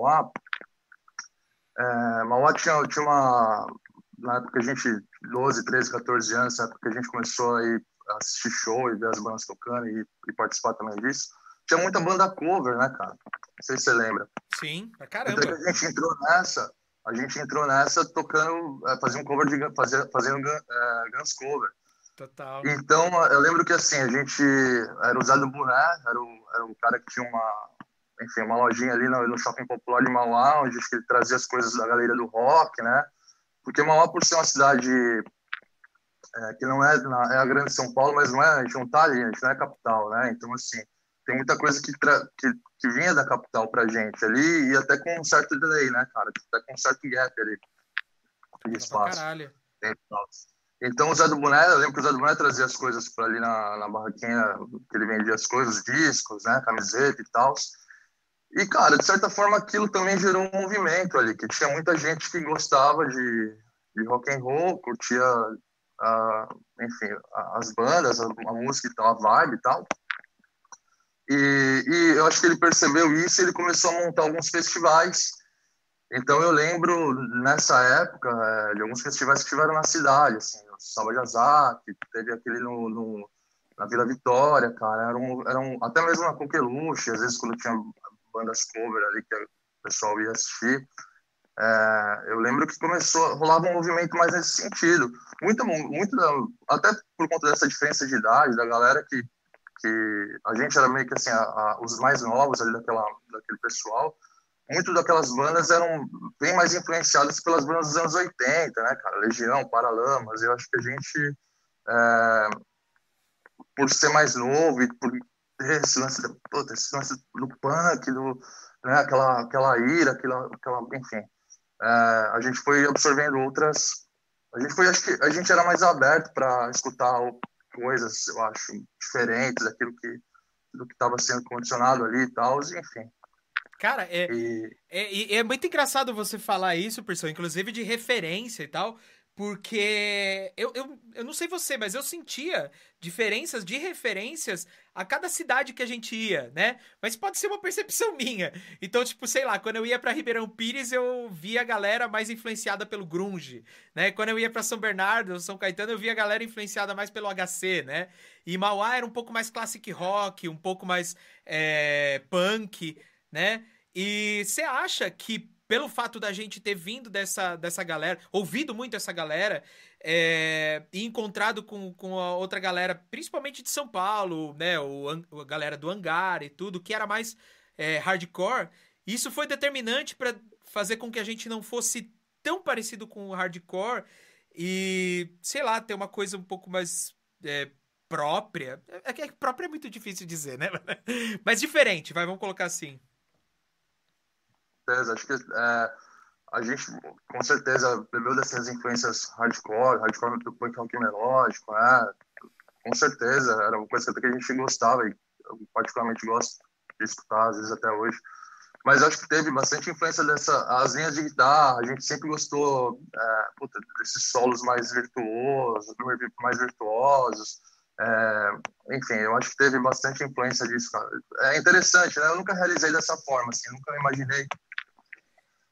Mauá, é, Mauá tinha, tinha uma. Na época que a gente, 12, 13, 14 anos, na época que a gente começou a ir assistir show e ver as bandas tocando e, e participar também disso, tinha muita banda cover, né, cara? Não sei se você lembra. Sim, pra caramba. Então a gente entrou nessa, a gente entrou nessa tocando, é, fazia um cover de fazendo é, Guns cover. Total. Então eu lembro que assim, a gente era usado boné, era o, era o cara que tinha uma, enfim, uma lojinha ali no, no shopping popular de Mauá, onde ele trazia as coisas da galeria do rock, né? Porque Mauá, por ser uma cidade é, que não é, é a grande São Paulo, mas não é, a gente não tá ali, a gente não é capital, né? Então, assim, tem muita coisa que, que, que vinha da capital pra gente ali, e até com um certo delay, né, cara? Até com um certo gap ali de espaço. Caralho. Então, o Zé do Boné, eu lembro que o Zé do Boné trazia as coisas para ali na, na barraquinha, que ele vendia as coisas, discos, né, camiseta e tal. E, cara, de certa forma, aquilo também gerou um movimento ali, que tinha muita gente que gostava de, de rock and roll, curtia, uh, enfim, as bandas, a, a, música e tal, a vibe e tal. E, e eu acho que ele percebeu isso e ele começou a montar alguns festivais. Então eu lembro, nessa época, é, de alguns festivais que tiveram na cidade, assim, o Azar, que teve aquele no, no, na Vila Vitória, cara, era um, era um, até mesmo na Coqueluche, às vezes quando tinha bandas cover ali que o pessoal ia assistir, é, eu lembro que começou, rolava um movimento mais nesse sentido. Muito, muito até por conta dessa diferença de idade da galera que, que a gente era meio que assim, a, a, os mais novos ali daquela, daquele pessoal, muito daquelas bandas eram bem mais influenciadas pelas bandas dos anos 80, né, cara? Legião, Paralamas, eu acho que a gente, é, por ser mais novo e por esse lance, puta, esse lance do punk, do, né, aquela, aquela ira, aquela, aquela enfim, é, a gente foi absorvendo outras, a gente foi, acho que a gente era mais aberto para escutar coisas, eu acho, diferentes daquilo que do que estava sendo condicionado ali e tal, enfim. Cara, é, e... é, é, muito engraçado você falar isso, pessoal, inclusive de referência e tal, porque eu, eu, eu não sei você, mas eu sentia diferenças de referências a cada cidade que a gente ia, né? Mas pode ser uma percepção minha. Então, tipo, sei lá, quando eu ia para Ribeirão Pires, eu via a galera mais influenciada pelo grunge, né? Quando eu ia para São Bernardo, São Caetano, eu via a galera influenciada mais pelo HC, né? E Mauá era um pouco mais classic rock, um pouco mais é, punk, né? E você acha que pelo fato da gente ter vindo dessa, dessa galera, ouvido muito essa galera, é, e encontrado com, com a outra galera, principalmente de São Paulo, né? O, a galera do Hangar e tudo, que era mais é, hardcore, isso foi determinante para fazer com que a gente não fosse tão parecido com o hardcore e, sei lá, ter uma coisa um pouco mais é, própria. É que própria é muito difícil dizer, né? Mas diferente, vai, vamos colocar assim certeza. Acho que é, a gente, com certeza, bebeu dessas influências hardcore, hardcore do punk rock melódico, né? Com certeza, era uma coisa que a gente gostava e eu particularmente gosto de escutar, às vezes até hoje. Mas acho que teve bastante influência dessa, as linhas de guitarra, a gente sempre gostou é, puta, desses solos mais virtuosos, mais virtuosos, é, enfim, eu acho que teve bastante influência disso, cara. É interessante, né? Eu nunca realizei dessa forma, assim, nunca imaginei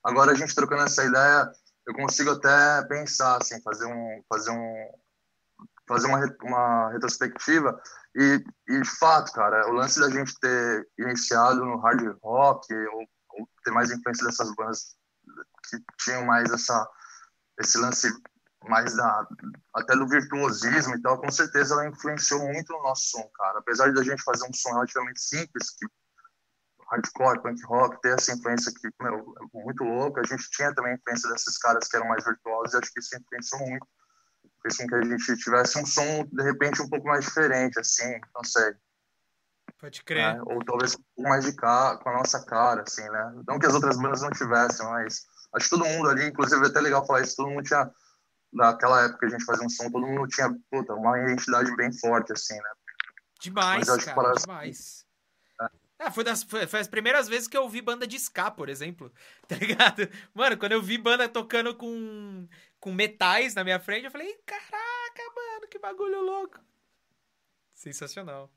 Agora a gente trocando essa ideia, eu consigo até pensar assim, fazer um fazer um fazer uma, uma retrospectiva e, e de fato, cara, o lance da gente ter iniciado no hard rock ou, ou ter mais influência dessas bandas que tinham mais essa esse lance mais da até do virtuosismo e tal, com certeza ela influenciou muito no nosso som, cara. Apesar de a gente fazer um som relativamente simples, que hardcore, punk rock, ter essa influência que, meu, é muito louca. A gente tinha também a influência desses caras que eram mais virtuosos e acho que isso influenciou muito. Fez com que a gente tivesse um som, de repente, um pouco mais diferente, assim, não sei. Pode crer. Né? Ou talvez um pouco mais de cara, com a nossa cara, assim, né? Não que as outras bandas não tivessem, mas acho que todo mundo ali, inclusive é até legal falar isso, todo mundo tinha, naquela época que a gente fazia um som, todo mundo tinha, puta, uma identidade bem forte, assim, né? Demais, cara, demais. Ah, foi, das, foi, foi, as primeiras vezes que eu ouvi banda de ska, por exemplo. Tá ligado? Mano, quando eu vi banda tocando com, com metais na minha frente, eu falei, caraca, mano, que bagulho louco. Sensacional.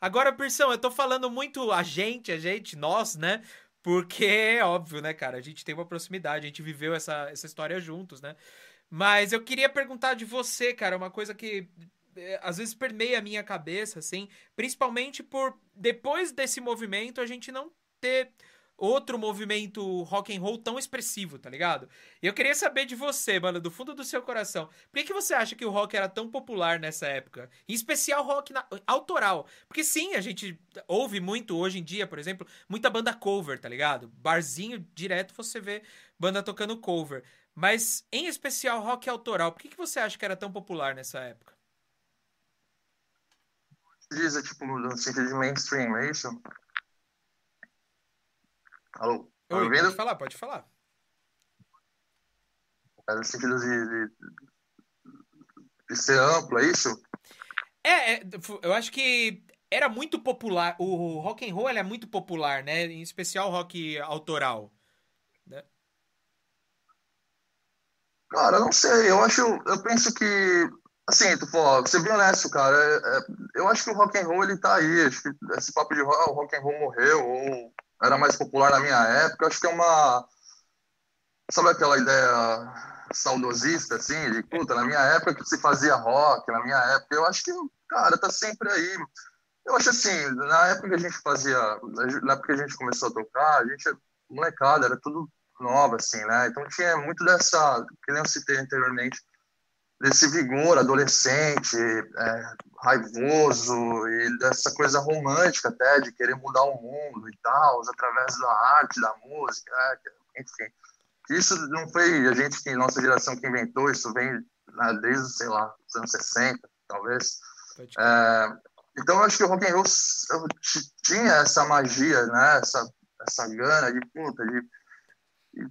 Agora, Persão, eu tô falando muito a gente, a gente, nós, né? Porque é óbvio, né, cara? A gente tem uma proximidade, a gente viveu essa, essa história juntos, né? Mas eu queria perguntar de você, cara, uma coisa que às vezes permeia a minha cabeça, assim, principalmente por depois desse movimento a gente não ter outro movimento rock and roll tão expressivo, tá ligado? E eu queria saber de você, mano, do fundo do seu coração, por que, que você acha que o rock era tão popular nessa época? Em especial rock na, autoral. Porque sim, a gente ouve muito hoje em dia, por exemplo, muita banda cover, tá ligado? Barzinho direto você vê banda tocando cover. Mas em especial rock autoral, por que, que você acha que era tão popular nessa época? Diz, é tipo, no sentido de mainstream, é isso? Alô? Tá Oi, pode falar, pode falar. É no sentido de, de, de, ser amplo, é isso? É, é, eu acho que era muito popular. O rock and roll é muito popular, né? Em especial o rock autoral. Né? Cara, não sei. Eu acho, eu penso que assim, tu for, ser bem honesto, cara, é, é, eu acho que o rock and roll ele tá aí. Acho que esse papo de o rock and roll morreu ou era mais popular na minha época. Acho que é uma. Sabe aquela ideia saudosista, assim, de puta, na minha época que se fazia rock, na minha época, eu acho que, cara, tá sempre aí. Eu acho assim, na época que a gente fazia, na época que a gente começou a tocar, a gente, molecada, era tudo nova, assim, né? Então tinha muito dessa, que nem eu citei anteriormente, desse vigor adolescente, é, raivoso e dessa coisa romântica até de querer mudar o mundo e tal, através da arte, da música, é, enfim. Isso não foi a gente que nossa geração que inventou, isso vem né, desde, sei lá, os anos 60, talvez. É, então eu acho que o rock and roll tinha essa magia, né, essa essa gana de puta de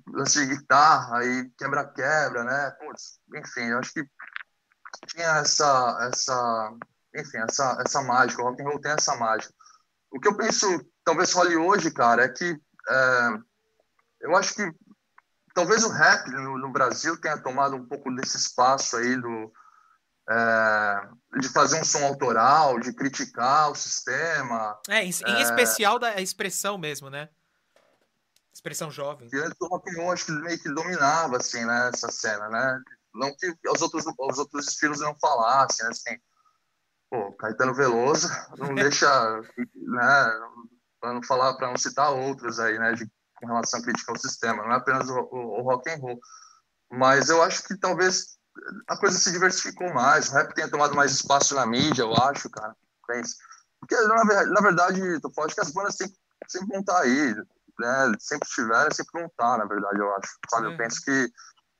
lance de guitarra e quebra-quebra, né? Putz, enfim, eu acho que tinha essa, essa, enfim, essa, essa mágica, o rock and roll tem essa mágica. O que eu penso, talvez role hoje, cara, é que é, eu acho que talvez o rap no, no, Brasil tenha tomado um pouco desse espaço aí do é, de fazer um som autoral, de criticar o sistema. É, em, em é, especial da expressão mesmo, né? Expressão jovem. E antes o rock and roll acho que meio que dominava, assim, né, essa cena, né? Não que os outros, os outros estilos não falassem, né, assim, pô, Caetano Veloso não deixa, né, para não falar, para não citar outros aí, né, de, com relação à crítica ao sistema, não é apenas o, o, o rock and roll. Mas eu acho que talvez a coisa se diversificou mais, o rap tenha tomado mais espaço na mídia, eu acho, cara. Pensa. Porque, na, verdade, tu pode que as bandas sempre, sempre vão estar aí, né, sempre estiveram, sempre vão estar, na verdade, eu acho. Sabe? Eu penso que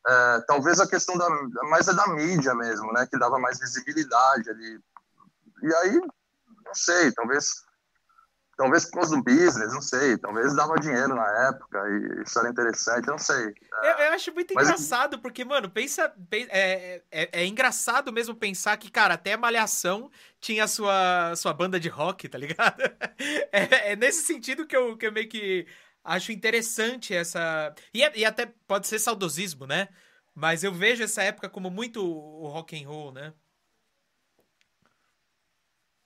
é, talvez a questão da, mais é da mídia mesmo, né, que dava mais visibilidade ali. E aí, não sei, talvez talvez por causa do business, não sei, talvez dava dinheiro na época e isso era interessante, não sei. É, eu, eu, acho muito Mas... engraçado, porque, mano, pensa. É, é, é, engraçado mesmo pensar que, cara, até Malhação tinha sua, sua banda de rock, tá ligado? É, é, nesse sentido que eu, que eu meio que acho interessante essa. E, e até pode ser saudosismo, né? Mas eu vejo essa época como muito o rock and roll, né?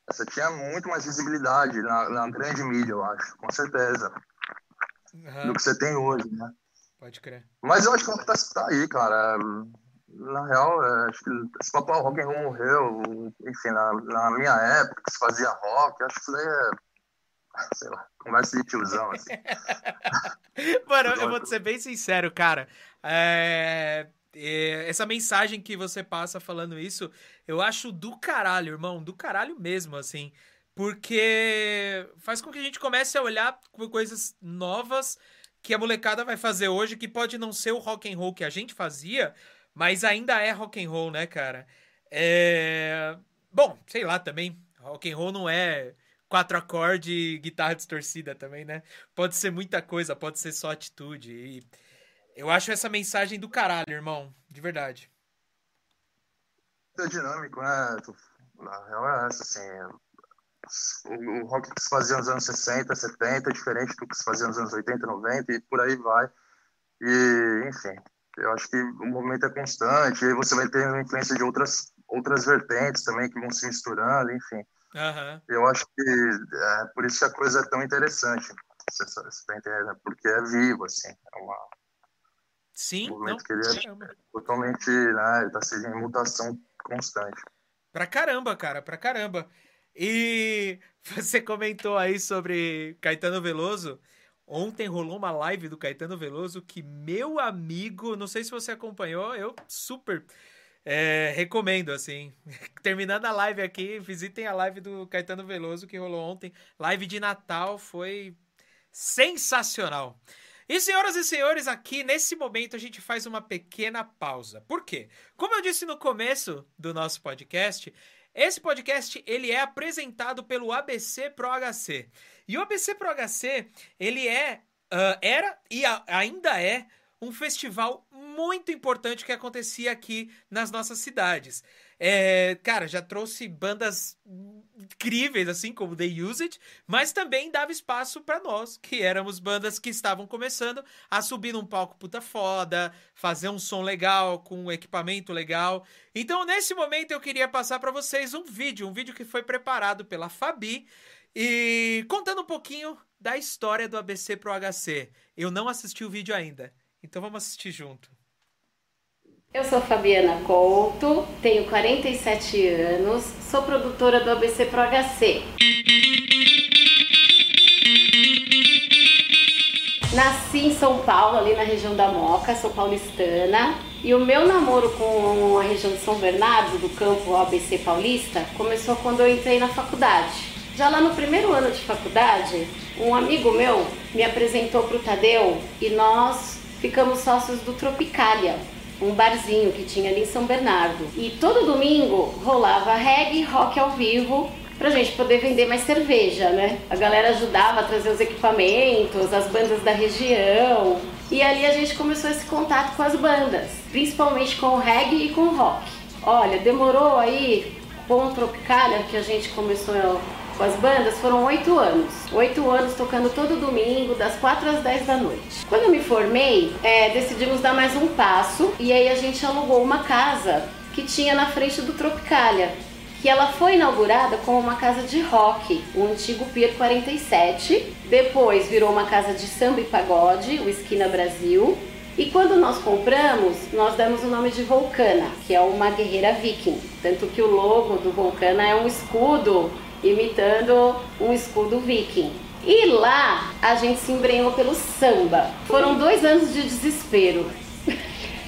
Você tinha muito mais visibilidade na, na grande mídia, eu acho, com certeza. Uhum. Do que você tem hoje, né? Pode crer. Mas eu acho que o rock tá, tá aí, cara. Na real, é, acho que esse papo rock and roll morreu, enfim, na, na minha época que se fazia rock, acho que isso daí é sei lá, conversa de tiozão, assim. Mano, eu vou ser bem sincero, cara. É... Essa mensagem que você passa falando isso, eu acho do caralho, irmão, do caralho mesmo, assim. Porque faz com que a gente comece a olhar por coisas novas que a molecada vai fazer hoje, que pode não ser o rock and roll que a gente fazia, mas ainda é rock and roll, né, cara? É... Bom, sei lá também, rock and roll não é quatro acordes e guitarra distorcida também, né? Pode ser muita coisa, pode ser só atitude. E eu acho essa mensagem do caralho, irmão. De verdade. É dinâmico, né? Na real é essa, assim. O, rock que se fazia nos anos 60, 70 é diferente do que se fazia nos anos 80, 90 e por aí vai. E, enfim, eu acho que o movimento é constante, e aí você vai ter influência de outras, outras vertentes também que vão se misturando, enfim. Uhum. Eu acho que é por isso que a coisa é tão interessante. Você, você tá entendendo? Porque é vivo, assim. É uma, Sim, um não, que ele é totalmente, né? Ele tá sendo em mutação constante. Pra caramba, cara, pra caramba. E você comentou aí sobre Caetano Veloso. Ontem rolou uma live do Caetano Veloso que, meu amigo, não sei se você acompanhou, eu super é, recomendo, assim. Terminando a live aqui, visitem a live do Caetano Veloso que rolou ontem. Live de Natal foi sensacional. E senhoras e senhores, aqui nesse momento a gente faz uma pequena pausa. Por quê? Como eu disse no começo do nosso podcast, esse podcast ele é apresentado pelo ABC Pro HC. E o ABC Pro HC, ele é, uh, era e a, ainda é um festival muito importante que acontecia aqui nas nossas cidades. É, cara, já trouxe bandas incríveis, assim como The Used, mas também dava espaço para nós, que éramos bandas que estavam começando a subir num palco puta foda, fazer um som legal, com um equipamento legal. Então, nesse momento, eu queria passar para vocês um vídeo, um vídeo que foi preparado pela Fabi, e contando um pouquinho da história do ABC Pro HC. Eu não assisti o vídeo ainda, então vamos assistir junto. Eu sou Fabiana Couto, tenho 47 anos, sou produtora do ABC Pro HC. Nasci em São Paulo, ali na região da Moca, sou paulistana. E o meu namoro com a região de São Bernardo, do campo ABC Paulista, começou quando eu entrei na faculdade. Já lá no primeiro ano de faculdade, um amigo meu me apresentou para o Tadeu e nós ficamos sócios do Tropicália, um barzinho que tinha ali em São Bernardo. E todo domingo rolava reggae, rock ao vivo, pra gente poder vender mais cerveja, né? A galera ajudava a trazer os equipamentos, as bandas da região. E ali a gente começou esse contato com as bandas, principalmente com o reggae e com o rock. Olha, demorou aí com o Tropicália que a gente começou com as bandas foram oito anos. Oito anos tocando todo domingo, das quatro às dez da noite. Quando eu me formei, é, decidimos dar mais um passo e aí a gente alugou uma casa que tinha na frente do Tropicália. Que ela foi inaugurada como uma casa de rock, o antigo Pier 47. Depois virou uma casa de samba e pagode, o Esquina Brasil. E quando nós compramos, nós demos o nome de Volcana, que é uma guerreira viking. Tanto que o logo do Volcana é um escudo imitando um escudo viking. E lá a gente se embrenhou pelo samba. Foram dois anos de desespero.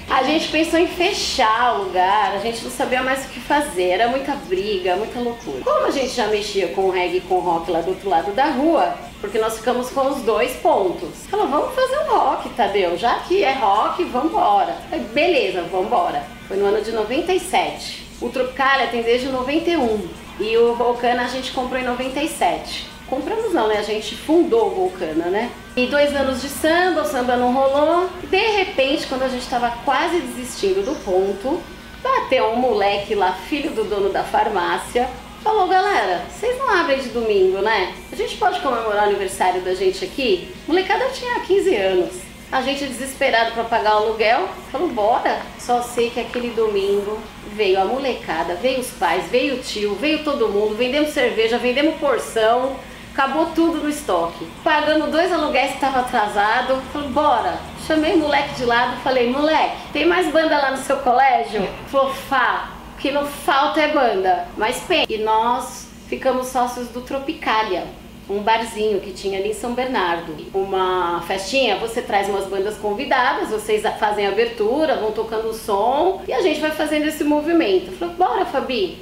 A gente pensou em fechar o lugar, a gente não sabia mais o que fazer, era muita briga, muita loucura. Como a gente já mexia com reggae e com rock lá do outro lado da rua, porque nós ficamos com os dois pontos. Falou, vamos fazer um rock, Tadeu, já que é rock, vambora. Beleza, vambora. Foi no ano de 97. O Tropicalia tem desde 91 e o Volcana a gente comprou em 97. Compramos não, né? A gente fundou o Volcana, né? E dois anos de samba, o samba não rolou. De repente, quando a gente estava quase desistindo do ponto, bateu um moleque lá, filho do dono da farmácia, falou, galera, vocês não abrem de domingo, né? A gente pode comemorar o aniversário da gente aqui? molecada tinha 15 anos. A gente desesperado para pagar o aluguel, falou, bora. Só sei que aquele domingo veio a molecada, veio os pais, veio o tio, veio todo mundo, vendemos cerveja, vendemos porção, acabou tudo no estoque. Pagando dois aluguéis que estava atrasado, falei, bora. Chamei o moleque de lado, falei, moleque, tem mais banda lá no seu colégio? Falou, o que não falta é banda, mas tem. E nós ficamos sócios do Tropicália um barzinho que tinha ali em São Bernardo. Uma festinha, você traz umas bandas convidadas, vocês fazem a abertura, vão tocando o som e a gente vai fazendo esse movimento. Falei, bora Fabi!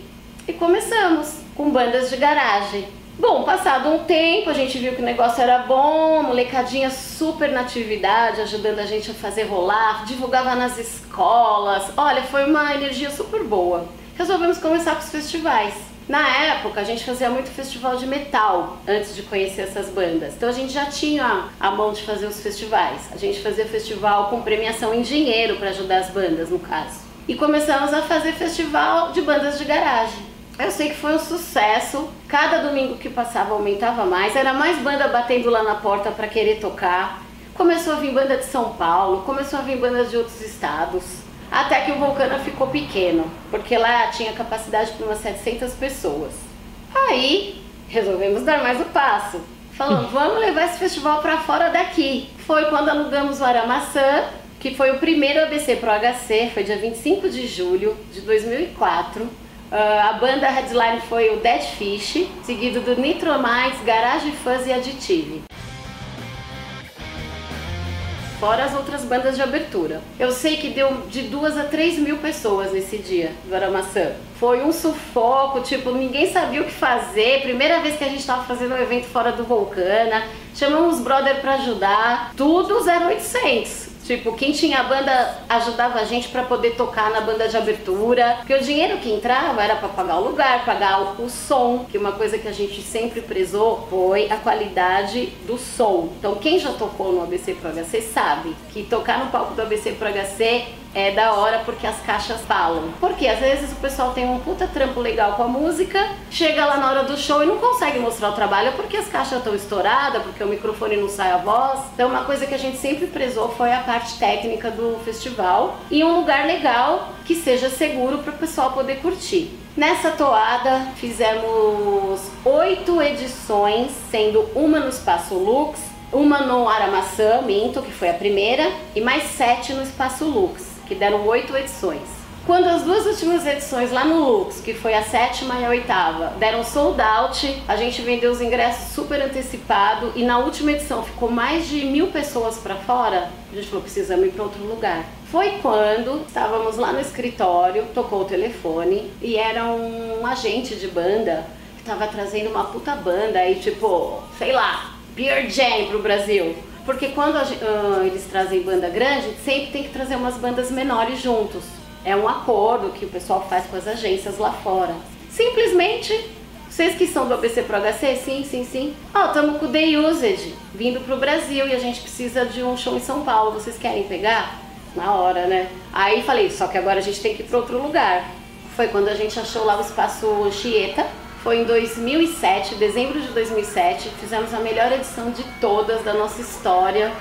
E começamos com bandas de garagem. Bom, passado um tempo, a gente viu que o negócio era bom, molecadinha super na atividade, ajudando a gente a fazer rolar, divulgava nas escolas. Olha, foi uma energia super boa. Resolvemos começar com os festivais. Na época, a gente fazia muito festival de metal antes de conhecer essas bandas. Então a gente já tinha a mão de fazer os festivais. A gente fazia festival com premiação em dinheiro para ajudar as bandas, no caso. E começamos a fazer festival de bandas de garagem. Eu sei que foi um sucesso. Cada domingo que passava aumentava mais. Era mais banda batendo lá na porta para querer tocar. Começou a vir banda de São Paulo, começou a vir bandas de outros estados até que o Vulcana ficou pequeno, porque lá tinha capacidade para umas 700 pessoas. Aí resolvemos dar mais um passo. falando, vamos levar esse festival para fora daqui. Foi quando alugamos o Aramaçã, que foi o primeiro ABC Pro HC, foi dia 25 de julho de 2004. Uh, ah, a banda headline foi o Dead Fish, seguido do Nitromites, Garage Fuzz e Additive fora as outras bandas de abertura. Eu sei que deu de duas a três mil pessoas nesse dia do Aramaçã. Foi um sufoco, tipo, ninguém sabia o que fazer. Primeira vez que a gente estava fazendo um evento fora do Vulcana, chamamos os brother para ajudar, tudo 0800. Tipo, quem tinha banda ajudava a gente para poder tocar na banda de abertura. Porque o dinheiro que entrava era para pagar o lugar, pagar o som, que uma coisa que a gente sempre prezou foi a qualidade do som. Então, quem já tocou no ABC Pro HC sabe que tocar no palco do ABC Pro HC é da hora porque as caixas falam. Porque às vezes o pessoal tem um puta trampo legal com a música, chega lá na hora do show e não consegue mostrar o trabalho porque as caixas estão estouradas, porque o microfone não sai a voz. Então uma coisa que a gente sempre prezou foi a parte técnica do festival e um lugar legal que seja seguro para o pessoal poder curtir. Nessa toada fizemos oito edições, sendo uma no Espaço Lux, uma no Aramaçã, Minto, que foi a primeira, e mais sete no Espaço Lux que deram oito edições. Quando as duas últimas edições lá no Lux, que foi a sétima e a oitava, deram sold out, a gente vendeu os ingressos super antecipado e na última edição ficou mais de mil pessoas para fora. A gente falou: precisamos ir para outro lugar. Foi quando estávamos lá no escritório, tocou o telefone e era um agente de banda que estava trazendo uma puta banda aí, tipo, sei lá, Beer Jam pro Brasil. Porque quando a, uh, eles trazem banda grande, sempre tem que trazer umas bandas menores juntos. É um acordo que o pessoal faz com as agências lá fora. Simplesmente, vocês que são do ABC Pro HC, sim, sim, sim. Ó, oh, com o The Used vindo pro Brasil e a gente precisa de um show em São Paulo. Vocês querem pegar? Na hora, né? Aí falei, só que agora a gente tem que ir para outro lugar. Foi quando a gente achou lá o espaço Chieta, foi em 2007, dezembro de 2007, fizemos a melhor edição de todas da nossa história.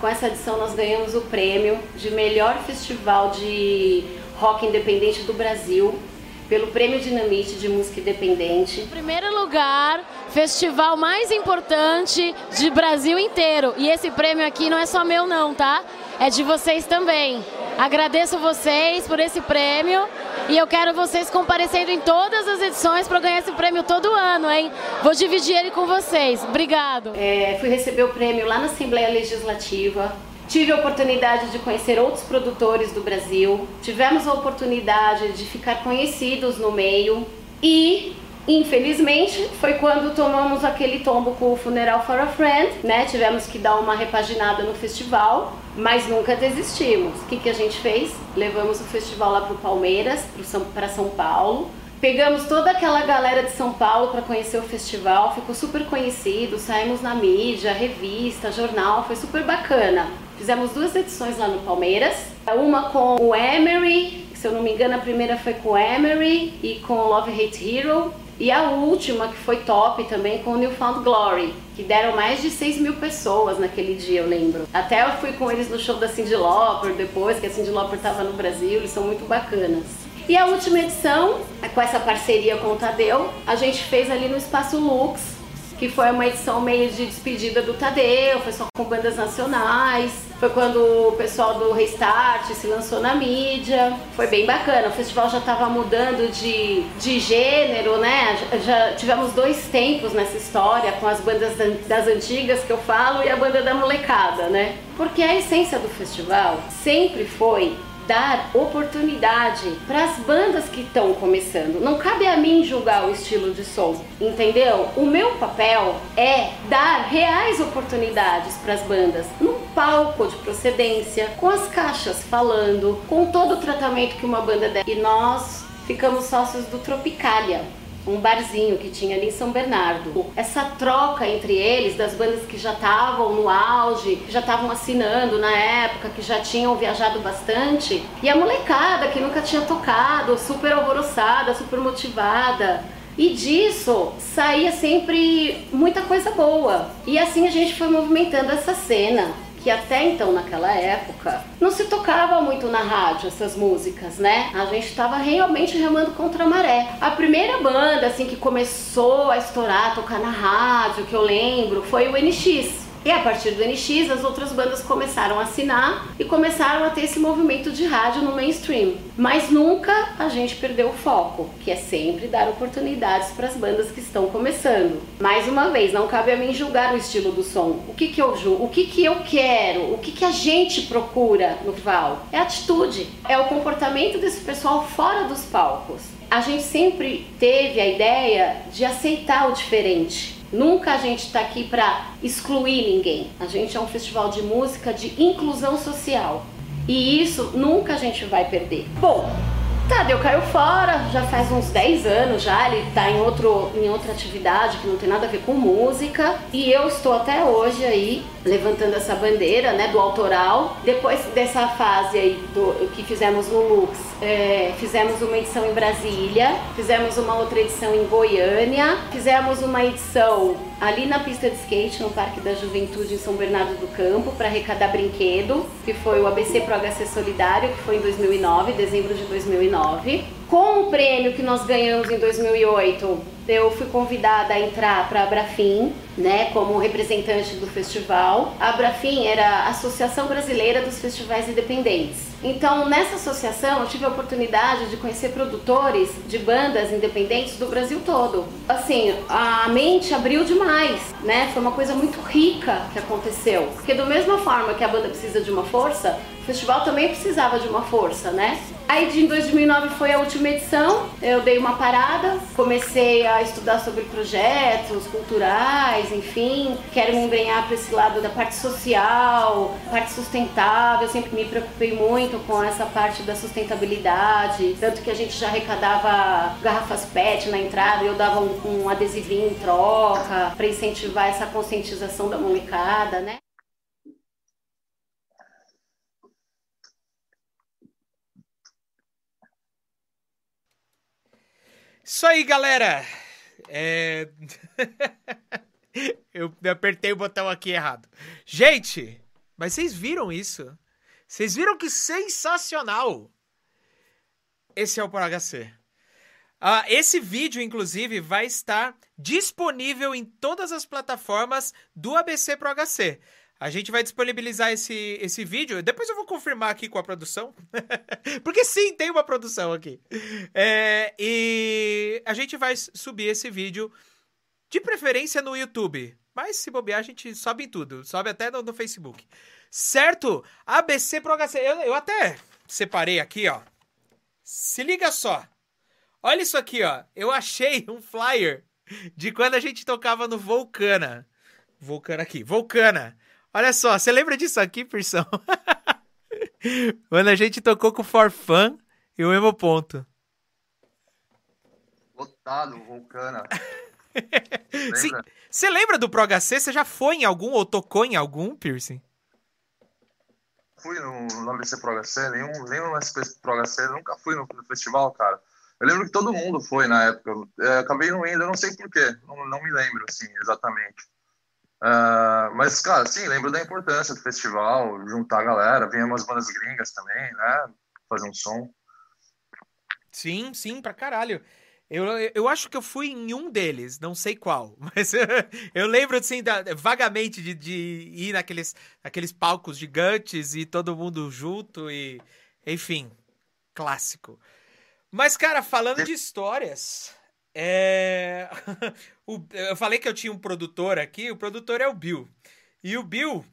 Com essa edição nós ganhamos o prêmio de melhor festival de rock independente do Brasil pelo Prêmio Dinamite de Música Independente. Primeiro lugar, festival mais importante de Brasil inteiro. E esse prêmio aqui não é só meu não, tá? É de vocês também. Agradeço vocês por esse prêmio e eu quero vocês comparecendo em todas as edições para ganhar esse prêmio todo ano, hein? Vou dividir ele com vocês. Obrigado. É, fui receber o prêmio lá na Assembleia Legislativa. Tive a oportunidade de conhecer outros produtores do Brasil. Tivemos a oportunidade de ficar conhecidos no meio. E Infelizmente, foi quando tomamos aquele tombo com o Funeral for a Friend, né? Tivemos que dar uma repaginada no festival, mas nunca desistimos. O que, que a gente fez? Levamos o festival lá para o Palmeiras, para São Paulo. Pegamos toda aquela galera de São Paulo para conhecer o festival, ficou super conhecido, saímos na mídia, revista, jornal, foi super bacana. Fizemos duas edições lá no Palmeiras, uma com o Emery, se eu não me engano a primeira foi com o Emery e com o Love Hate Hero, e a última, que foi top também, com o Newfound Glory, que deram mais de 6 mil pessoas naquele dia, eu lembro. Até eu fui com eles no show da Cindy Lauper depois, que a Cindy Lauper estava no Brasil, eles são muito bacanas. E a última edição, com essa parceria com o Tadeu, a gente fez ali no Espaço Lux, que foi uma edição meio de despedida do Tadeu, foi só com bandas nacionais. Foi quando o pessoal do Restart se lançou na mídia. Foi bem bacana. O festival já estava mudando de, de gênero, né? Já tivemos dois tempos nessa história, com as bandas das antigas que eu falo e a banda da molecada, né? Porque a essência do festival sempre foi dar oportunidade para as bandas que estão começando. Não cabe a mim julgar o estilo de som, entendeu? O meu papel é dar reais oportunidades para as bandas num palco de procedência, com as caixas falando, com todo o tratamento que uma banda der. E nós ficamos sócios do Tropicalia um barzinho que tinha ali em São Bernardo. Essa troca entre eles, das bandas que já estavam no auge, que já estavam assinando na época, que já tinham viajado bastante, e a molecada que nunca tinha tocado, super alvoroçada, super motivada. E disso saía sempre muita coisa boa. E assim a gente foi movimentando essa cena que até então, naquela época, não se tocava muito na rádio essas músicas, né? A gente estava realmente remando contra a maré. A primeira banda, assim, que começou a estourar, a tocar na rádio, que eu lembro, foi o NX. E a partir do NX, as outras bandas começaram a assinar e começaram a ter esse movimento de rádio no mainstream. Mas nunca a gente perdeu o foco, que é sempre dar oportunidades para as bandas que estão começando. Mais uma vez, não cabe a mim julgar o estilo do som. O que, que eu julgo? O que, que eu quero? O que, que a gente procura no Val? É atitude, é o comportamento desse pessoal fora dos palcos. A gente sempre teve a ideia de aceitar o diferente Nunca a gente está aqui para excluir ninguém. A gente é um festival de música de inclusão social. E isso nunca a gente vai perder. Bom, Tadeu caiu fora, já faz uns 10 anos já, ele está em, outro, em outra atividade que não tem nada a ver com música. E eu estou até hoje aí levantando essa bandeira né, do autoral. Depois dessa fase aí do, que fizemos no Lux, é, fizemos uma edição em Brasília, fizemos uma outra edição em Goiânia, fizemos uma edição ali na pista de skate, no Parque da Juventude em São Bernardo do Campo, para arrecadar brinquedo, que foi o ABC Pro HC Solidário, que foi em 2009, dezembro de 2009. Com o prêmio que nós ganhamos em 2008, eu fui convidada a entrar para a Abrafim, né, como representante do festival. A Abrafim era a Associação Brasileira dos Festivais Independentes. Então, nessa associação, eu tive a oportunidade de conhecer produtores de bandas independentes do Brasil todo. Assim, a mente abriu demais, né? Foi uma coisa muito rica que aconteceu. Porque, da mesma forma que a banda precisa de uma força, festival também precisava de uma força, né? Aí de 2009 foi a última edição, eu dei uma parada, comecei a estudar sobre projetos culturais, enfim, quero me embrenhar para esse lado da parte social, parte sustentável, eu sempre me preocupei muito com essa parte da sustentabilidade, tanto que a gente já arrecadava garrafas PET na entrada, eu dava um, um adesivinho em troca para incentivar essa conscientização da molecada, né? Isso aí, galera! É... eu apertei o botão aqui errado. Gente, mas vocês viram isso? Vocês viram que sensacional! Esse é o Pro HC. Uh, esse vídeo, inclusive, vai estar disponível em todas as plataformas do ABC Pro HC. A gente vai disponibilizar esse, esse vídeo. Depois eu vou confirmar aqui com a produção. Porque sim, tem uma produção aqui. É, e a gente vai subir esse vídeo de preferência no YouTube. Mas se bobear, a gente sobe em tudo. Sobe até no, no Facebook. Certo? ABC Pro HC. Eu, eu até separei aqui, ó. Se liga só. Olha isso aqui, ó. Eu achei um flyer de quando a gente tocava no Vulcana. Vulcana aqui. Vulcana. Olha só, você lembra disso aqui, Persão? Quando a gente tocou com o Forfan e o Emo Ponto. Lotado, Vulcana. Você lembra do Pro HC? Você já foi em algum ou tocou em algum, Piercing? Fui no, no ABC Pro HC, nenhum, nenhum SP Pro HC, nunca fui no, no, festival, cara. Eu lembro que todo mundo foi na época. Eu, eu acabei não indo, eu não sei porquê, não, não me lembro, assim, exatamente. Uh, mas, cara, sim, lembro da importância do festival, juntar a galera, vinha umas bandas gringas também, né? Fazer um som. Sim, sim, pra caralho. Eu, eu acho que eu fui em um deles, não sei qual, mas eu lembro assim, da, vagamente de, de ir naqueles, naqueles palcos gigantes e todo mundo junto e. Enfim, clássico. Mas, cara, falando de histórias, é... o... Eu falei que eu tinha um produtor aqui, o produtor é o Bill. E o Bill,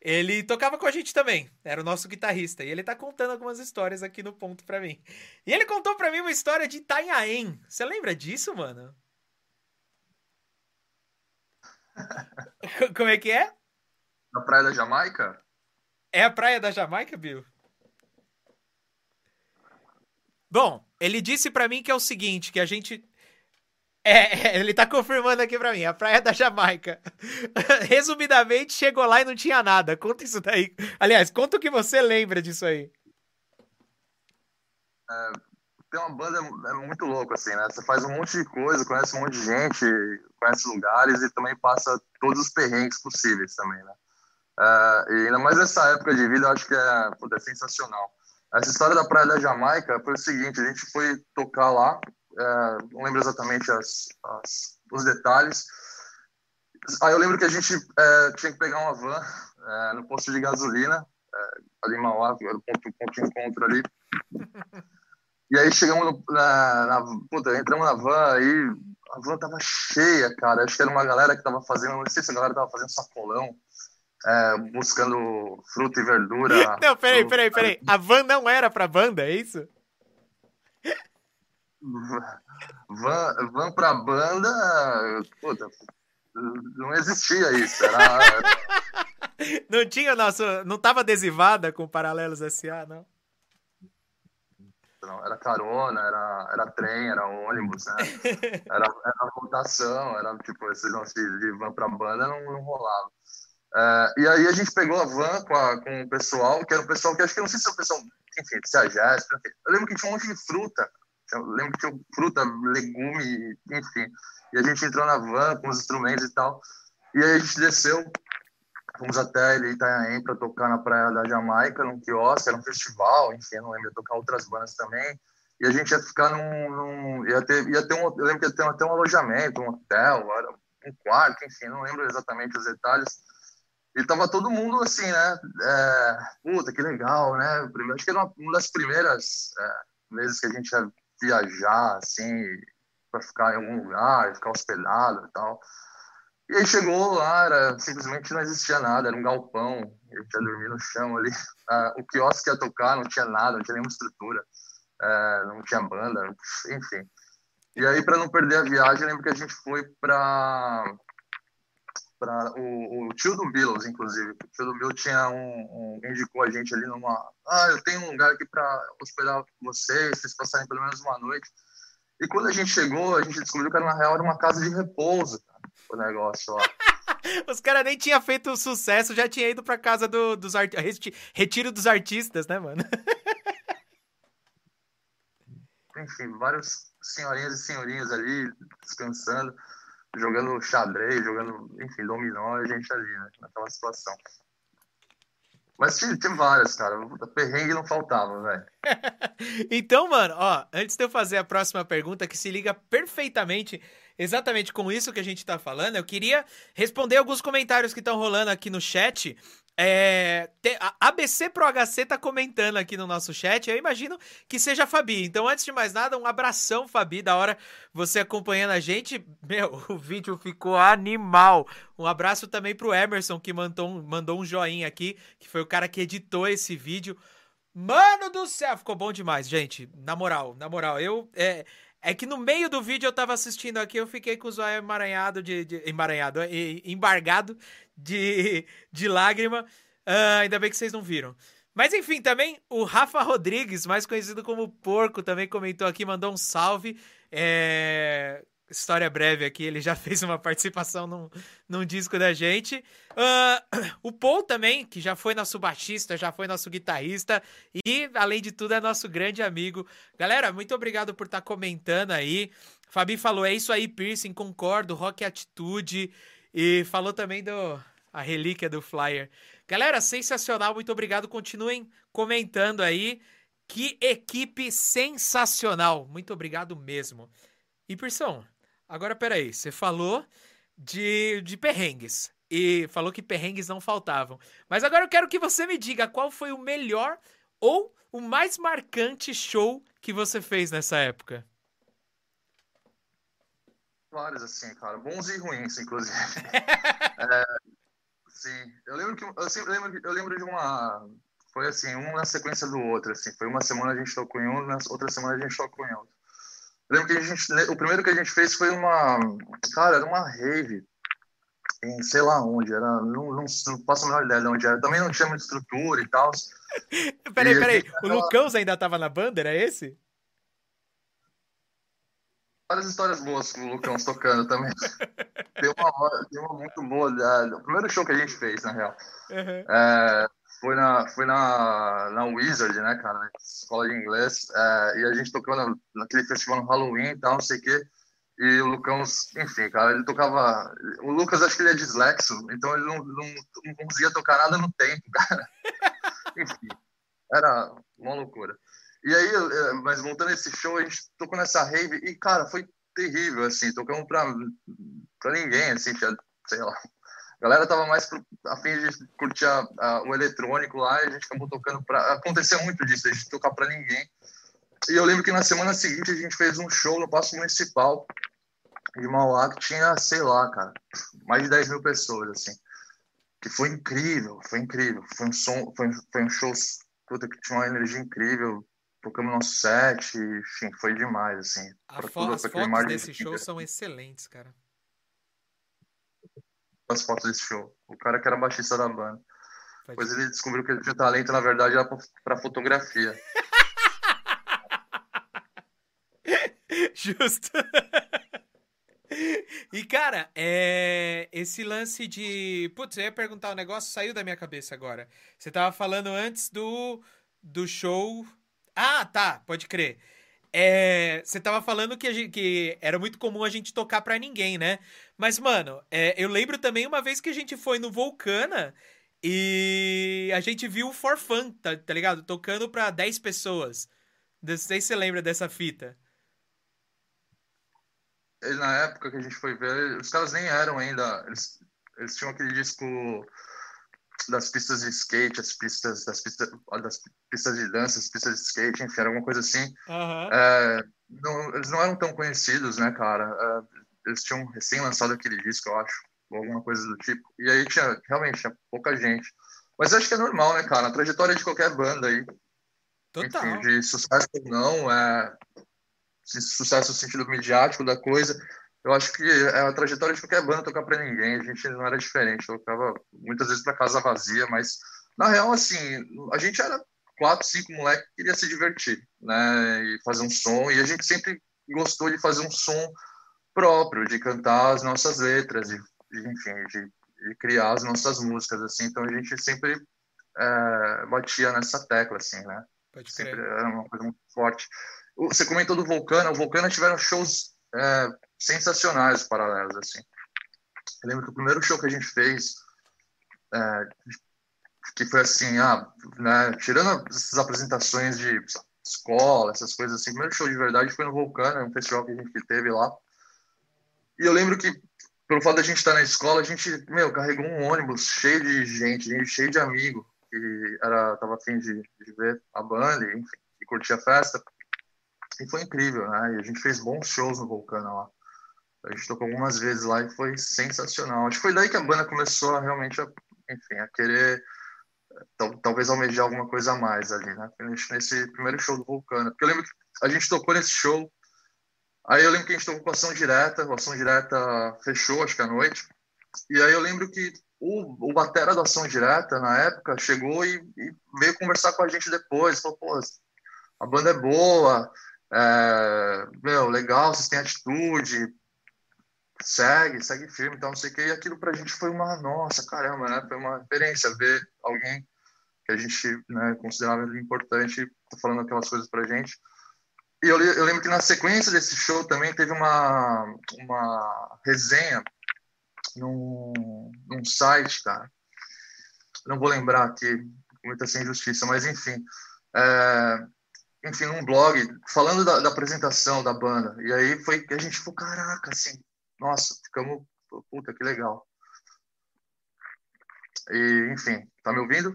ele tocava com a gente também, era o nosso guitarrista. E ele tá contando algumas histórias aqui no ponto pra mim. E ele contou pra mim uma história de Itanhaém. Você lembra disso, mano? Como é que é? Na Praia da Jamaica? É a Praia da Jamaica, Bill? Bom, ele disse para mim que é o seguinte, que a gente É, é, ele tá confirmando aqui pra mim, a Praia da Jamaica. Resumidamente, chegou lá e não tinha nada. Conta isso daí. Aliás, conta o que você lembra disso aí. É, tem uma banda é muito louco, assim, né? Você faz um monte de coisa, conhece um monte de gente, conhece lugares e também passa todos os perrengues possíveis também, né? É, e ainda mais nessa época de vida, eu acho que é, é sensacional. Essa história da Praia da Jamaica foi o seguinte, a gente foi tocar lá, é, não lembro exatamente as, as, os detalhes. Aí eu lembro que a gente é, tinha que pegar uma van é, no posto de gasolina, é, ali em Mauá, era o ponto, ponto de encontro ali. E aí chegamos no, na, na, puta, entramos na van aí, a van tava cheia, cara. Acho que era uma galera que tava fazendo, não sei se a galera tava fazendo sacolão, é, buscando fruta e verdura. Não, peraí, peraí, peraí. A van não era pra banda, é isso? Van, van pra banda, puta, não existia isso. Era... não tinha nosso. Não tava adesivada com Paralelos SA, não? Não, era carona, era, era trem, era ônibus, né? Era, era rotação, era tipo, esses lances de van pra banda não, não rolava. É, e aí a gente pegou a van com, a, com o pessoal, que era o pessoal que acho que não sei se é o pessoal, enfim, se a Jéssica, eu lembro que tinha um monte de fruta, eu lembro que tinha fruta, legume, enfim. E a gente entrou na van com os instrumentos e tal. E aí a gente desceu, fomos até Itanhaém para tocar na Praia da Jamaica, num quiosque, era um festival, enfim, não lembro, ia tocar outras bandas também. E a gente ia ficar num. num ia, ter, ia ter um. Eu lembro que ia ter até um alojamento, um hotel, um quarto, enfim, não lembro exatamente os detalhes. E tava todo mundo assim, né? É, puta, que legal, né? Acho que era uma, uma das primeiras é, vezes que a gente ia viajar, assim, para ficar em algum lugar, ficar hospedado e tal. E aí chegou lá, era, simplesmente não existia nada, era um galpão, eu tinha dormido no chão ali. Ah, o quiosque ia tocar, não tinha nada, não tinha nenhuma estrutura, é, não tinha banda, enfim. E aí, para não perder a viagem, eu lembro que a gente foi para para o, o, tio do Billows, inclusive. O tio do Billows tinha um, um, indicou a gente ali numa. Ah, eu tenho um lugar aqui para hospedar vocês, vocês passarem pelo menos uma noite. E quando a gente chegou, a gente descobriu que era, na real era uma casa de repouso, cara, o negócio lá. Os caras nem tinham feito sucesso, já tinha ido pra casa do, dos art... retiro dos artistas, né, mano? Enfim, vários senhorinhas e senhorinhas ali descansando jogando xadrez, jogando, enfim, dominó, a gente ali, né? Naquela situação. Mas tinha, tinha várias, cara. Perrengue não faltava, velho. então, mano, ó, antes de eu fazer a próxima pergunta, que se liga perfeitamente exatamente com isso que a gente tá falando, eu queria responder alguns comentários que estão rolando aqui no chat. É, a ABC Pro HC tá comentando aqui no nosso chat. Eu imagino que seja a Fabi. Então, antes de mais nada, um abração, Fabi, da hora você acompanhando a gente. Meu, o vídeo ficou animal. Um abraço também pro Emerson, que mandou, mandou um joinha aqui, que foi o cara que editou esse vídeo. Mano do céu, ficou bom demais, gente. Na moral, na moral, eu. É, é que no meio do vídeo eu tava assistindo aqui, eu fiquei com o zóio emaranhado de, de. emaranhado, embargado de, de lágrima. Uh, ainda bem que vocês não viram. Mas enfim, também o Rafa Rodrigues, mais conhecido como Porco, também comentou aqui, mandou um salve. É... História breve aqui, ele já fez uma participação num, num disco da gente. Uh, o Paul também, que já foi nosso baixista, já foi nosso guitarrista e, além de tudo, é nosso grande amigo. Galera, muito obrigado por estar tá comentando aí. Fabi falou, é isso aí, piercing, concordo, rock atitude. E falou também do a relíquia do Flyer. Galera, sensacional, muito obrigado. Continuem comentando aí. Que equipe sensacional. Muito obrigado mesmo. E Persão, agora peraí, você falou de, de perrengues. E falou que perrengues não faltavam. Mas agora eu quero que você me diga qual foi o melhor ou o mais marcante show que você fez nessa época. Vários, assim, cara. Bons e ruins, inclusive. é, sim. Eu lembro que. Eu, sempre lembro, eu lembro de uma. Foi assim, um na sequência do outro, assim. Foi uma semana a gente tocou em um, na outra semana a gente tocou em outro. Eu lembro que a gente. O primeiro que a gente fez foi uma. Cara, era uma rave. Em sei lá onde. Era, não, não, não posso a menor ideia de onde era. Também não tinha muita estrutura e tal. peraí, peraí. O Lucãos ainda tava na banda, era esse? várias histórias boas com o Lucão tocando também. tem, uma, tem uma muito boa. É, o primeiro show que a gente fez, na real. Uhum. É, foi na, foi na, na Wizard, né, cara? Escola de inglês. É, e a gente na, naquele festival no Halloween e tal, não sei o quê. E o Lucão, enfim, cara, ele tocava. O Lucas, acho que ele é dislexo, então ele não, não, não conseguia tocar nada no tempo, cara. enfim, era uma loucura. E aí, mas montando esse show, a gente tocou nessa rave e, cara, foi terrível, assim, tocamos pra, pra ninguém, assim, tinha, sei lá. A galera tava mais pro, a fim de curtir a, a, o eletrônico lá e a gente acabou tocando pra. Aconteceu muito disso, a gente tocar pra ninguém. E eu lembro que na semana seguinte a gente fez um show no Paço Municipal de Mauá que tinha, sei lá, cara, mais de 10 mil pessoas, assim. Que foi incrível, foi incrível. Foi um som, foi, foi um show puta, que tinha uma energia incrível tocamos nosso set, enfim, foi demais, assim. Fo tudo, as fotos desse show são excelentes, cara. As fotos desse show. O cara que era baixista da banda. Depois ele descobriu que tinha talento, na verdade, era pra, fotografia. Justo. E, cara, é... esse lance de. Putz, eu ia perguntar um negócio, saiu da minha cabeça agora. Você tava falando antes do, do show ah, tá, pode crer. É, você tava falando que, gente, que, era muito comum a gente tocar pra ninguém, né? Mas, mano, é, eu lembro também uma vez que a gente foi no Vulcana e a gente viu o For Fun, tá, tá ligado? Tocando pra 10 pessoas. Não sei se você lembra dessa fita. Na época que a gente foi ver, os caras nem eram ainda. Eles, eles tinham aquele disco das pistas de skate, as pistas das pistas, das pistas de dança, as pistas de skate, enfim, era alguma coisa assim. Uhum. É, não, eles não eram tão conhecidos, né, cara? É, eles tinham recém lançado aquele disco, eu acho, ou alguma coisa do tipo. E aí tinha, realmente, tinha pouca gente. Mas acho que é normal, né, cara? A trajetória de qualquer banda aí. Total. Enfim, de sucesso ou não, é, sucesso no sentido midiático da coisa eu acho que é a trajetória de qualquer banda tocar para ninguém. A gente não era diferente. Eu tocava muitas vezes para casa vazia, mas na real, assim, a gente era quatro, cinco moleques que queria se divertir, né? E fazer um som. E a gente sempre gostou de fazer um som próprio, de cantar as nossas letras, e, enfim, de, de, criar as nossas músicas, assim. Então a gente sempre é, batia nessa tecla, assim, né? Pode crer. Sempre era uma coisa muito forte. Você comentou do Vulcano. O Vulcano tiveram shows é, sensacionais paralelos, assim. Eu lembro que o primeiro show que a gente fez, é, que foi assim, ah, né, tirando essas apresentações de escola, essas coisas assim, o primeiro show de verdade foi no Vulcano, um festival que a gente teve lá. E eu lembro que, pelo fato da gente estar na escola, a gente, meu, carregou um ônibus cheio de gente, cheio de amigo, que era, tava afim de, de ver a banda, enfim, e curtir a festa. E foi incrível, né? E a gente fez bons shows no Vulcano lá. A gente tocou algumas vezes lá e foi sensacional. Acho que foi daí que a banda começou a realmente, a, enfim, a querer tal, talvez almejar alguma coisa a mais ali, né? Nesse primeiro show do Vulcano. Porque eu lembro que a gente tocou nesse show, aí eu lembro que a gente tocou com a ação direta, a ação direta fechou, acho que à noite. E aí eu lembro que o, o batera da ação direta, na época, chegou e, e veio conversar com a gente depois. Falou, pô, a banda é boa, é, meu, legal, vocês têm atitude, segue, segue firme, então não sei o que. E aquilo pra gente foi uma, nossa, caramba, né? Foi uma experiência ver alguém que a gente né, considerava importante tá falando aquelas coisas pra gente. E eu, eu lembro que na sequência desse show também teve uma, uma resenha num, num site, cara. Não vou lembrar aqui, muita sem justiça, mas enfim. É, enfim, num blog, falando da, da, apresentação da banda. E aí foi que a gente falou, caraca, assim, nossa, ficamos, puta, que legal. E, enfim, tá me ouvindo?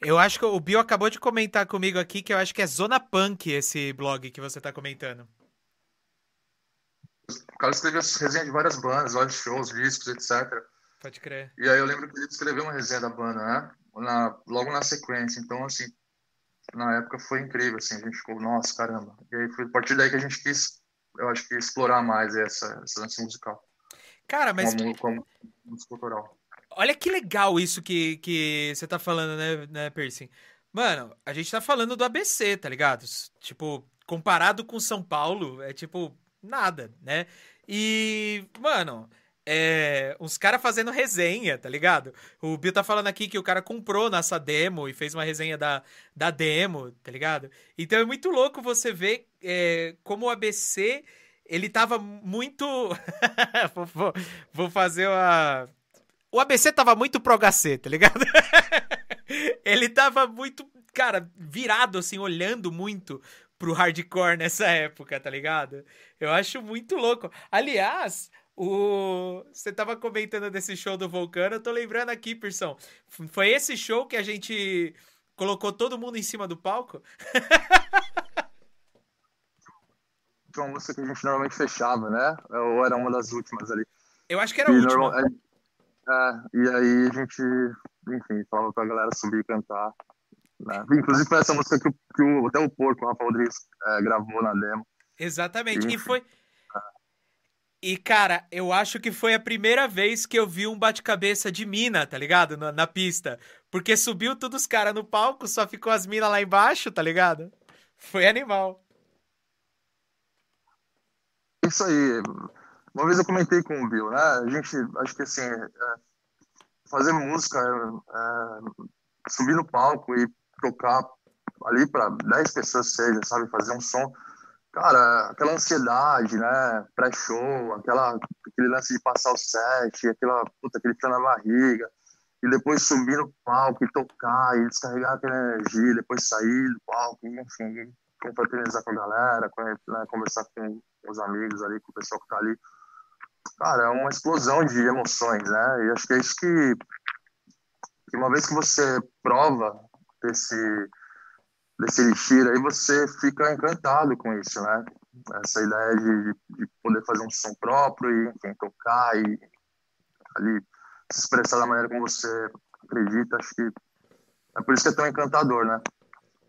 Eu acho que o Bio acabou de comentar comigo aqui que eu acho que é Zona Punk esse blog que você tá comentando. O cara escreveu resenha de várias bandas, vários shows, discos, etc. Pode crer. E aí eu lembro que ele escreveu uma resenha da banda, né? Na, logo na sequência. Então, assim, na época foi incrível, assim, a gente ficou, nossa, caramba. E aí foi a partir daí que a gente quis eu acho que explorar mais essa, essa dança musical. Cara, mas. Como, como música cultural. Olha que legal isso que, que você tá falando, né, né, Percy? Mano, a gente tá falando do ABC, tá ligado? Tipo, comparado com São Paulo, é tipo nada, né? E, mano, é, uns caras fazendo resenha, tá ligado? O Bill tá falando aqui que o cara comprou nossa demo e fez uma resenha da, da demo, tá ligado? Então é muito louco você ver é, como o ABC, ele tava muito... vou, vou, vou, fazer uma... O ABC tava muito pro HC, tá ligado? ele tava muito, cara, virado, assim, olhando muito pro hardcore nessa época, tá ligado? Eu acho muito louco. Aliás, o... Você tava comentando desse show do Vulcano, eu tô lembrando aqui, Persão. Foi esse show que a gente colocou todo mundo em cima do palco? Foi uma música que a gente normalmente fechava, né? Ou era uma das últimas ali. Eu acho que era a última. Normal... É, e aí a gente, enfim, falava pra galera subir e cantar. Né? Inclusive foi essa música que, que o, até o Porco, o Rafa Rodrigues, é, gravou na demo. Exatamente. E, e foi, e, cara, eu acho que foi a primeira vez que eu vi um bate-cabeça de mina, tá ligado? Na, na, pista. Porque subiu todos os caras no palco, só ficou as minas lá embaixo, tá ligado? Foi animal. Isso aí. Uma vez eu comentei com o Bill, né? A gente, acho que assim, é, fazer música, é, subir no palco e tocar ali para 10 pessoas seja, sabe? Fazer um som Cara, aquela ansiedade, né? Pré-show, aquela, aquele lance de passar o set, aquela, puta, aquele frio na barriga, e depois subir no palco e tocar, e descarregar aquela energia, depois sair do palco, enfim, confraternizar com a galera, com, né, conversar com os amigos ali, com o pessoal que tá ali. Cara, é uma explosão de emoções, né? E acho que é isso que, que uma vez que você prova esse desse elixir, aí você fica encantado com isso, né? Essa ideia de, de poder fazer um som próprio e, enfim, tocar e ali se expressar da maneira como você acredita, acho que é por isso que é tão encantador, né?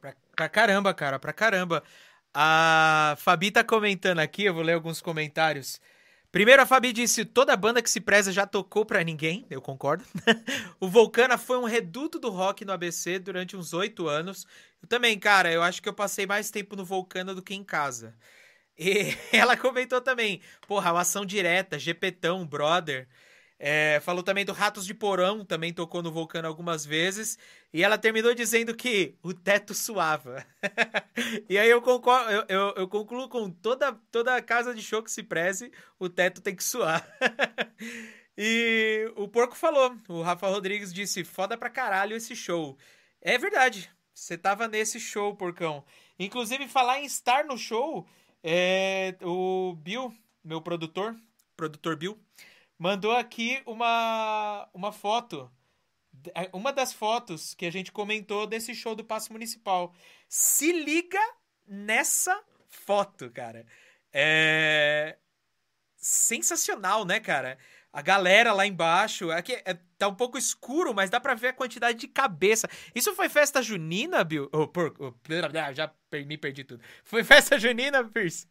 Pra, pra caramba, cara, pra caramba. A Fabi tá comentando aqui, eu vou ler alguns comentários. Primeiro, a Fabi disse: toda banda que se preza já tocou pra ninguém. Eu concordo. o Volcana foi um reduto do rock no ABC durante uns oito anos. Eu também, cara, eu acho que eu passei mais tempo no Volcana do que em casa. E ela comentou também: porra, uma ação direta, GPtão, brother. É, falou também do Ratos de Porão, também tocou no Vulcano algumas vezes. E ela terminou dizendo que o teto suava. e aí eu, concordo, eu, eu, eu, concluo com toda, toda casa de show que se preze, o teto tem que suar. e o Porco falou, o Rafa Rodrigues disse, foda pra caralho esse show. É verdade, você tava nesse show, Porcão. Inclusive, falar em estar no show, é, o Bill, meu produtor, produtor Bill, mandou aqui uma, uma foto. É, uma das fotos que a gente comentou desse show do Passo Municipal. Se liga nessa foto, cara. É sensacional, né, cara? A galera lá embaixo, aqui é, tá um pouco escuro, mas dá para ver a quantidade de cabeça. Isso foi festa junina, Bill? Oh, por, oh, já me perdi tudo. Foi festa junina, Pierce?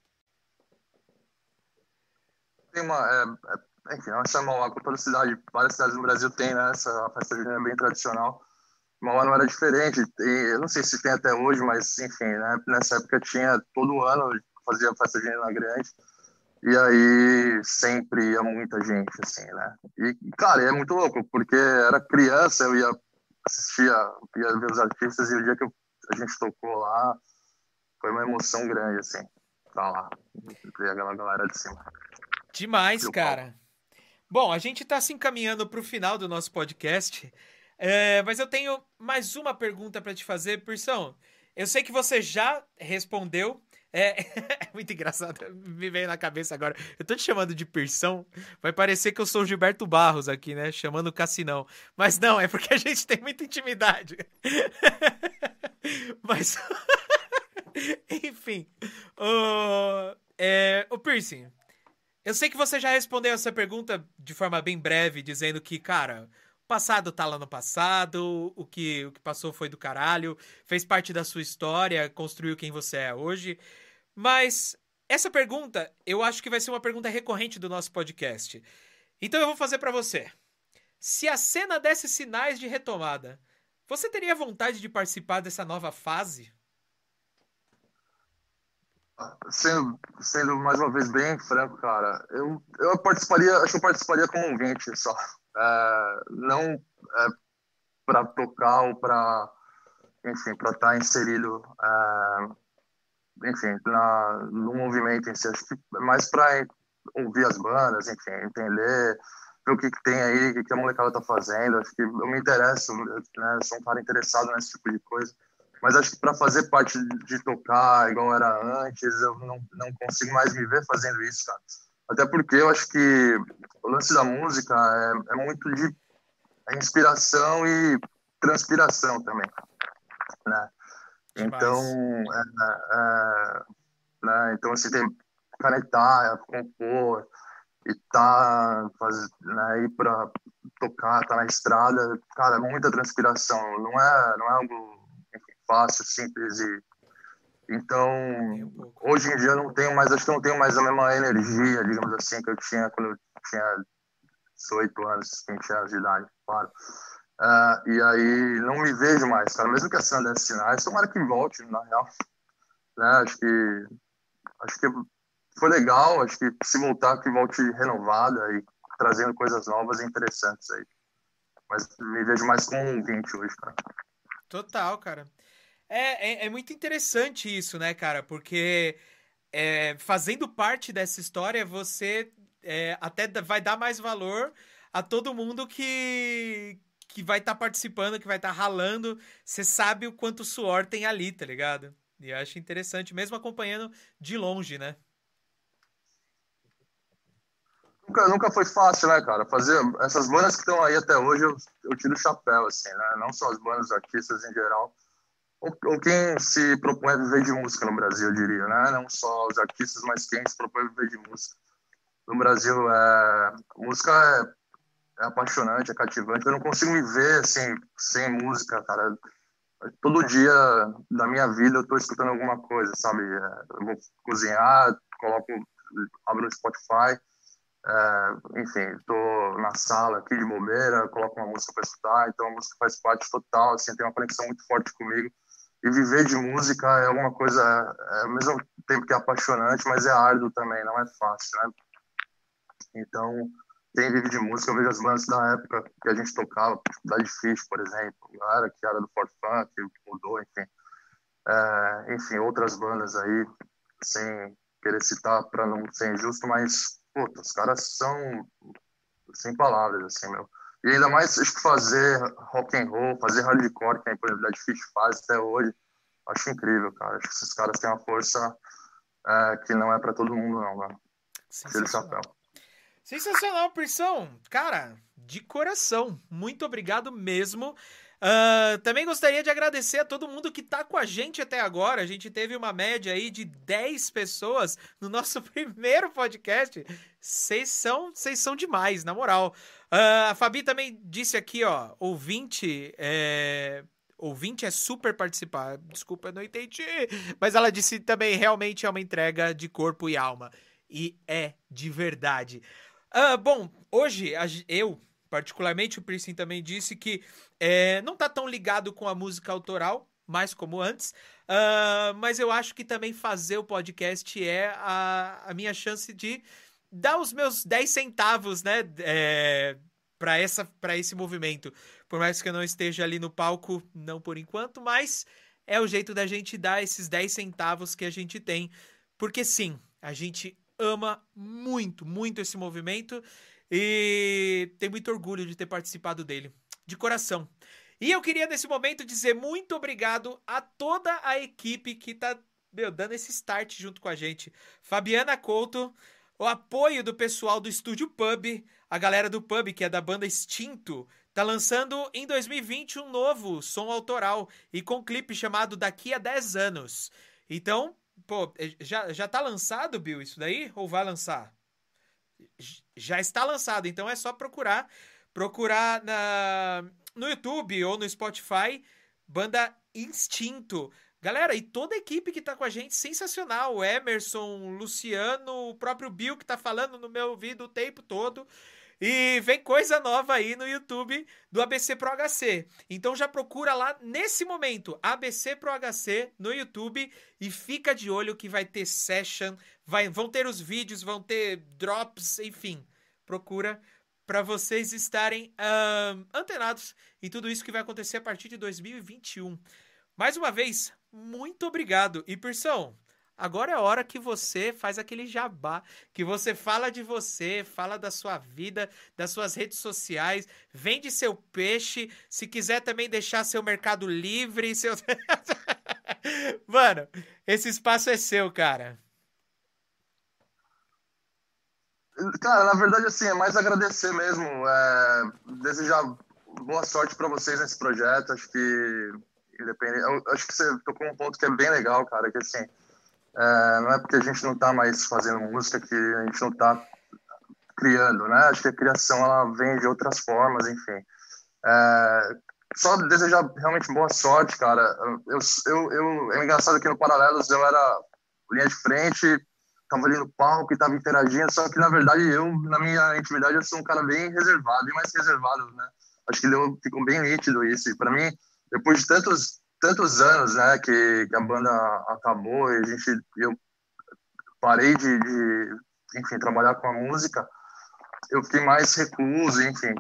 Tem uma, é, é enfim, nós chamamos lá com toda cidade, várias cidades no Brasil tem, né? Essa festa junina bem tradicional. Mauá não era diferente. E, eu não sei se tem até hoje, mas enfim, né? nessa época tinha todo ano fazia festa junina grande. E aí sempre ia muita gente, assim, né? E, cara, é muito louco, porque era criança, eu ia assistir, ia ver os artistas, e o dia que eu, a gente tocou lá, foi uma emoção grande, assim, tá lá, ver aquela galera de cima. Demais, cara. Bom, a gente está se encaminhando para o final do nosso podcast, é, mas eu tenho mais uma pergunta para te fazer, Persão. Eu sei que você já respondeu. É, é, muito engraçado, me veio na cabeça agora. Eu tô te chamando de Persão, vai parecer que eu sou o Gilberto Barros aqui, né? Chamando o Cassinão. Mas não, é porque a gente tem muita intimidade. Mas. Enfim. O, é, o piercing. Eu sei que você já respondeu essa pergunta de forma bem breve, dizendo que, cara, o passado tá lá no passado, o que, o que passou foi do caralho, fez parte da sua história, construiu quem você é hoje. Mas essa pergunta, eu acho que vai ser uma pergunta recorrente do nosso podcast. Então eu vou fazer para você. Se a cena desse sinais de retomada, você teria vontade de participar dessa nova fase? Sendo, sendo mais uma vez bem franco, cara, eu, eu participaria, acho que eu participaria como um vinte só. É, não é, para tocar ou para, enfim, para estar tá inserido, é, enfim, na, no movimento em si. Acho que é mais para ouvir as bandas, enfim, entender ver o que, que tem aí, o que, que a molecada tá fazendo. Acho que eu me interesso, né? Sou um cara interessado nesse tipo de coisa. Mas acho que para fazer parte de tocar igual era antes, eu não, não consigo mais me ver fazendo isso, cara. Até porque eu acho que o lance da música é, é muito de inspiração e transpiração também, né? Então, é, é, né? então assim, tem canetar, compor, e tá faz, né, ir para tocar, tá na estrada, cara, é muita transpiração, não é, não é algo fácil, simples e então hoje em dia eu não tenho mais, acho que não tenho mais a mesma energia, digamos assim, que eu tinha quando eu tinha 18 anos, 20 anos de idade, claro. Uh, e aí não me vejo mais, cara, mesmo que a cena desse sinais, tomara que volte, na real. Né? Acho que acho que foi legal, acho que se voltar, que volte renovada e trazendo coisas novas e interessantes aí. Mas me vejo mais com um 20 hoje, cara. Total, cara. É, é, é muito interessante isso, né, cara? Porque é, fazendo parte dessa história, você é, até vai dar mais valor a todo mundo que, que vai estar tá participando, que vai estar tá ralando. Você sabe o quanto suor tem ali, tá ligado? E eu acho interessante, mesmo acompanhando de longe, né? Nunca, nunca foi fácil, né, cara? Fazer essas bandas que estão aí até hoje, eu, eu tiro o chapéu, assim, né? Não só as bandas, artistas em geral, ou, quem se propõe a viver de música no Brasil, eu diria, né? Não só os artistas, mas quem se propõe a viver de música. No Brasil, é, música é, é apaixonante, é cativante. Eu não consigo me ver, assim, sem música, cara. Todo dia da minha vida eu estou escutando alguma coisa, sabe? É, eu vou cozinhar, coloco, abro o Spotify, é, enfim, estou na sala aqui de bobeira, coloco uma música para escutar, então a música faz parte total, assim, tem uma conexão muito forte comigo. E viver de música é alguma coisa, é, ao mesmo tempo que é apaixonante, mas é árduo também, não é fácil, né? Então, quem vive de música, eu vejo as bandas da época que a gente tocava, tipo Dead Fish, por exemplo, galera que era do Fort Funk, que mudou, enfim. É, enfim, outras bandas aí, sem querer citar para não ser injusto, mas puta, os caras são sem palavras, assim, meu. E ainda mais fazer rock and roll, fazer hardcore, que a Impunidade Fish faz até hoje, acho incrível, cara. Acho que esses caras têm uma força é, que não é para todo mundo, não, mano. Sensacional. Sensacional, Persão. Cara, de coração, muito obrigado mesmo. Uh, também gostaria de agradecer a todo mundo que tá com a gente até agora. A gente teve uma média aí de 10 pessoas no nosso primeiro podcast. Vocês são, vocês são demais, na moral. Uh, a Fabi também disse aqui, ó, ouvinte, é... Ouvinte é super participar. Desculpa, não entendi. Mas ela disse também, realmente é uma entrega de corpo e alma. E é de verdade. Uh, bom, hoje eu particularmente, o Piercing também disse que é, não tá tão ligado com a música autoral, mais como antes, uh, mas eu acho que também fazer o podcast é a, a minha chance de dar os meus 10 centavos, né, é, para essa para esse movimento. Por mais que eu não esteja ali no palco, não por enquanto, mas é o jeito da gente dar esses 10 centavos que a gente tem, porque sim, a gente ama muito, muito esse movimento e tenho muito orgulho de ter participado dele, de coração. E eu queria nesse momento dizer muito obrigado a toda a equipe que tá meu, dando esse start junto com a gente. Fabiana Couto, o apoio do pessoal do Estúdio Pub, a galera do Pub, que é da banda Extinto, tá lançando em 2020 um novo som autoral e com clipe chamado Daqui a 10 anos. Então, pô, já, já tá lançado, Bill, isso daí? Ou vai lançar? já está lançado, então é só procurar, procurar na, no YouTube ou no Spotify, banda Instinto. Galera, e toda a equipe que tá com a gente, sensacional. O Emerson, Luciano, o próprio Bill que tá falando no meu ouvido o tempo todo. E vem coisa nova aí no YouTube do ABC Pro HC. Então já procura lá nesse momento, ABC Pro HC no YouTube e fica de olho que vai ter session, vai, vão ter os vídeos, vão ter drops, enfim. Procura para vocês estarem antenados em tudo isso que vai acontecer a partir de 2021. Mais uma vez, muito obrigado. E Persão, Agora é a hora que você faz aquele jabá, que você fala de você, fala da sua vida, das suas redes sociais, vende seu peixe, se quiser também deixar seu mercado livre, seu Mano, esse espaço é seu, cara. Cara, na verdade, assim, é mais agradecer mesmo. É, desejar boa sorte para vocês nesse projeto. Acho que, independente, acho que você tocou um ponto que é bem legal, cara, que assim é, não é porque a gente não está mais fazendo música que a gente não está criando, né? Acho que a criação ela vem de outras formas, enfim. É, só desejar realmente boa sorte, cara. Eu, eu, eu, é engraçado que no Paralelos eu era linha de frente, tava ali no palco e tava interagindo, só que na verdade eu, na minha intimidade, eu sou um cara bem reservado, e mais reservado, né? Acho que deu, ficou bem nítido isso. E para mim, depois de tantos tantos anos, né, que, que a banda acabou e a gente, eu parei de, de, enfim, trabalhar com a música, eu fiquei mais recluso, enfim.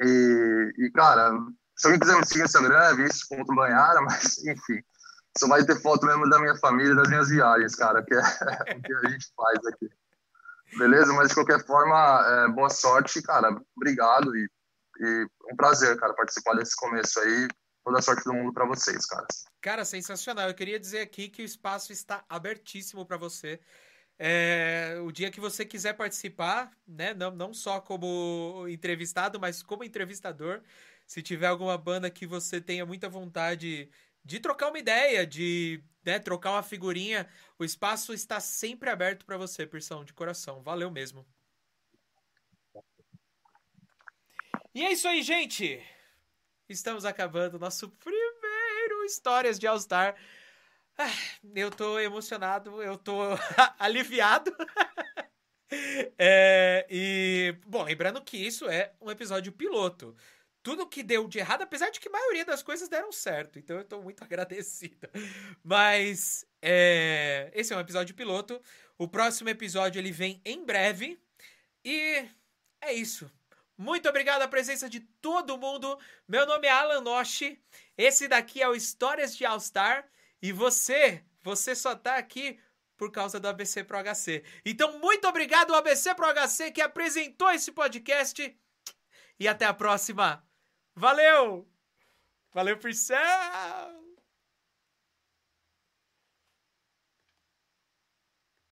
E, e cara, se alguém quiser me seguir no Instagram, é banhara, mas, enfim, só vai ter foto mesmo da minha família, das minhas viagens, cara, que é, o que a gente faz aqui. Beleza? Mas, de qualquer forma, é, boa sorte, cara. Obrigado e, e um prazer, cara, participar desse começo aí toda a sorte do mundo para vocês, cara. Cara, sensacional. Eu queria dizer aqui que o espaço está abertíssimo para você. É, o dia que você quiser participar, né? Não, não só como entrevistado, mas como entrevistador. Se tiver alguma banda que você tenha muita vontade de trocar uma ideia, de né, trocar uma figurinha, o espaço está sempre aberto para você, Persão, de coração. Valeu mesmo. E é isso aí, gente estamos acabando nosso primeiro Histórias de All-Star. Ah, eu tô emocionado, eu tô aliviado. é, e, bom, lembrando que isso é um episódio piloto. Tudo que deu de errado, apesar de que a maioria das coisas deram certo, então eu tô muito agradecido. Mas é, esse é um episódio piloto. O próximo episódio ele vem em breve. E é isso. Muito obrigado a presença de todo mundo. Meu nome é Alan Noshi. Esse daqui é o Histórias de All Star. E você, você só tá aqui por causa do ABC Pro HC. Então, muito obrigado ao ABC Pro HC que apresentou esse podcast. E até a próxima. Valeu! Valeu, Priscila!